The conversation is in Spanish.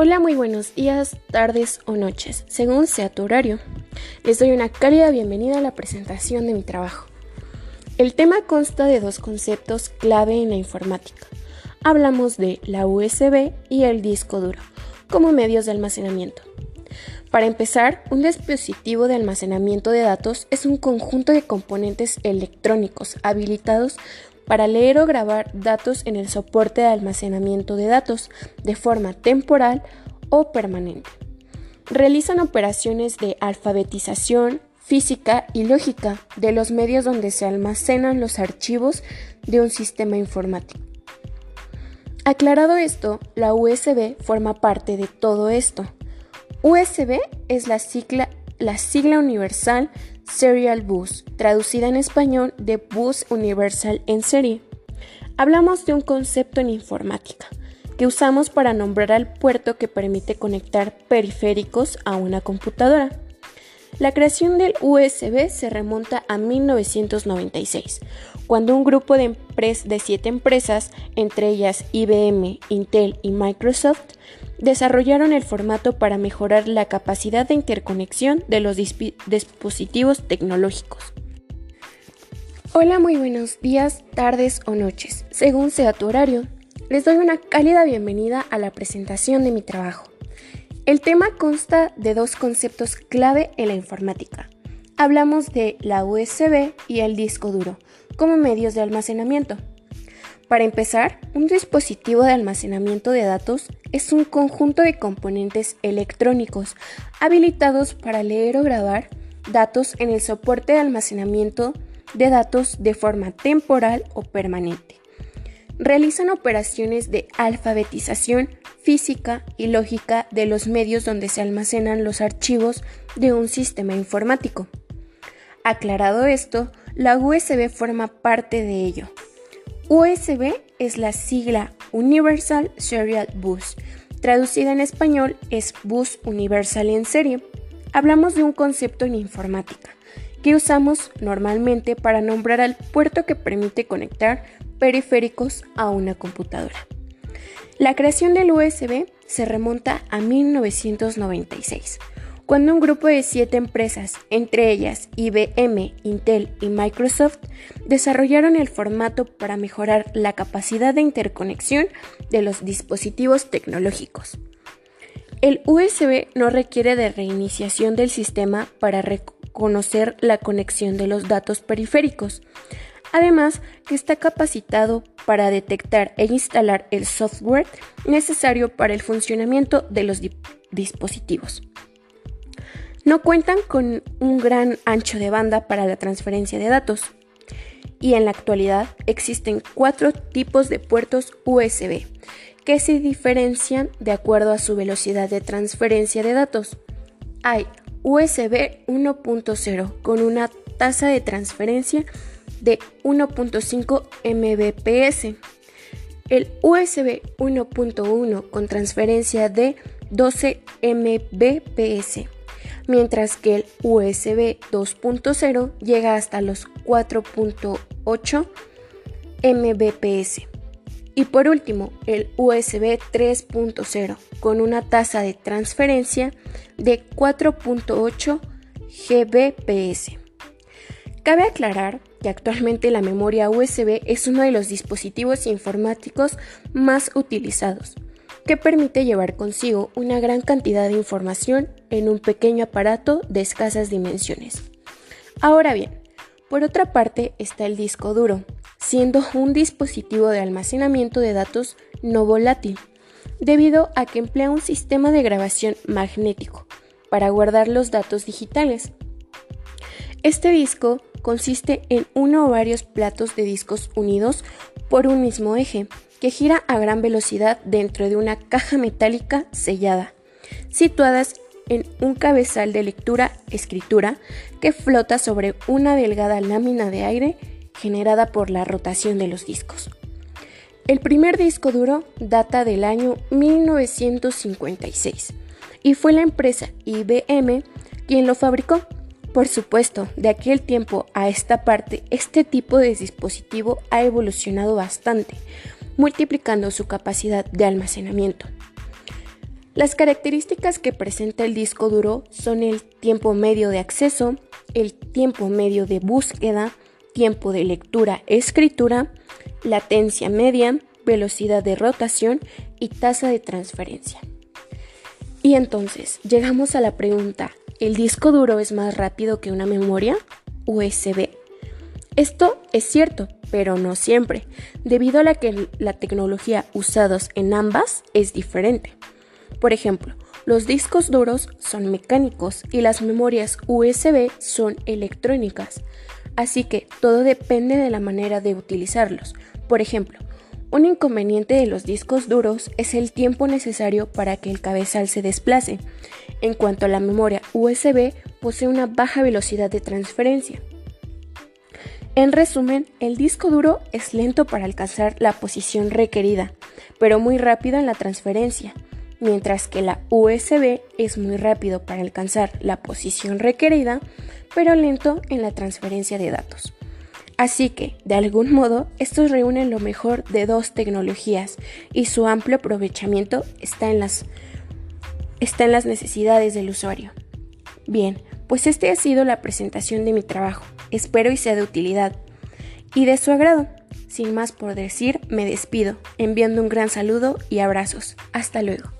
Hola, muy buenos días, tardes o noches, según sea tu horario. Les doy una cálida bienvenida a la presentación de mi trabajo. El tema consta de dos conceptos clave en la informática. Hablamos de la USB y el disco duro como medios de almacenamiento. Para empezar, un dispositivo de almacenamiento de datos es un conjunto de componentes electrónicos habilitados para leer o grabar datos en el soporte de almacenamiento de datos de forma temporal o permanente. Realizan operaciones de alfabetización, física y lógica de los medios donde se almacenan los archivos de un sistema informático. Aclarado esto, la USB forma parte de todo esto. USB es la sigla, la sigla universal Serial Bus, traducida en español de Bus Universal en serie. Hablamos de un concepto en informática que usamos para nombrar al puerto que permite conectar periféricos a una computadora. La creación del USB se remonta a 1996, cuando un grupo de, de siete empresas, entre ellas IBM, Intel y Microsoft, desarrollaron el formato para mejorar la capacidad de interconexión de los dispositivos tecnológicos. Hola, muy buenos días, tardes o noches, según sea tu horario. Les doy una cálida bienvenida a la presentación de mi trabajo. El tema consta de dos conceptos clave en la informática. Hablamos de la USB y el disco duro como medios de almacenamiento. Para empezar, un dispositivo de almacenamiento de datos es un conjunto de componentes electrónicos habilitados para leer o grabar datos en el soporte de almacenamiento de datos de forma temporal o permanente. Realizan operaciones de alfabetización física y lógica de los medios donde se almacenan los archivos de un sistema informático. Aclarado esto, la USB forma parte de ello. USB es la sigla Universal Serial Bus. Traducida en español es Bus Universal en serie. Hablamos de un concepto en informática que usamos normalmente para nombrar al puerto que permite conectar periféricos a una computadora. La creación del USB se remonta a 1996 cuando un grupo de siete empresas, entre ellas IBM, Intel y Microsoft, desarrollaron el formato para mejorar la capacidad de interconexión de los dispositivos tecnológicos. El USB no requiere de reiniciación del sistema para reconocer la conexión de los datos periféricos, además que está capacitado para detectar e instalar el software necesario para el funcionamiento de los dispositivos no cuentan con un gran ancho de banda para la transferencia de datos. Y en la actualidad existen cuatro tipos de puertos USB que se diferencian de acuerdo a su velocidad de transferencia de datos. Hay USB 1.0 con una tasa de transferencia de 1.5 Mbps. El USB 1.1 con transferencia de 12 Mbps mientras que el USB 2.0 llega hasta los 4.8 Mbps. Y por último, el USB 3.0 con una tasa de transferencia de 4.8 Gbps. Cabe aclarar que actualmente la memoria USB es uno de los dispositivos informáticos más utilizados que permite llevar consigo una gran cantidad de información en un pequeño aparato de escasas dimensiones. Ahora bien, por otra parte está el disco duro, siendo un dispositivo de almacenamiento de datos no volátil, debido a que emplea un sistema de grabación magnético para guardar los datos digitales. Este disco consiste en uno o varios platos de discos unidos por un mismo eje, que gira a gran velocidad dentro de una caja metálica sellada, situadas en un cabezal de lectura-escritura que flota sobre una delgada lámina de aire generada por la rotación de los discos. El primer disco duro data del año 1956 y fue la empresa IBM quien lo fabricó. Por supuesto, de aquel tiempo a esta parte, este tipo de dispositivo ha evolucionado bastante, multiplicando su capacidad de almacenamiento. Las características que presenta el disco duro son el tiempo medio de acceso, el tiempo medio de búsqueda, tiempo de lectura-escritura, latencia media, velocidad de rotación y tasa de transferencia. Y entonces, llegamos a la pregunta, ¿el disco duro es más rápido que una memoria USB? Esto es cierto, pero no siempre, debido a la que la tecnología usados en ambas es diferente. Por ejemplo, los discos duros son mecánicos y las memorias USB son electrónicas, así que todo depende de la manera de utilizarlos. Por ejemplo, un inconveniente de los discos duros es el tiempo necesario para que el cabezal se desplace. En cuanto a la memoria USB, posee una baja velocidad de transferencia. En resumen, el disco duro es lento para alcanzar la posición requerida, pero muy rápido en la transferencia mientras que la USB es muy rápido para alcanzar la posición requerida, pero lento en la transferencia de datos. Así que, de algún modo, estos reúnen lo mejor de dos tecnologías y su amplio aprovechamiento está en las, está en las necesidades del usuario. Bien, pues este ha sido la presentación de mi trabajo. Espero y sea de utilidad y de su agrado. Sin más por decir, me despido, enviando un gran saludo y abrazos. Hasta luego.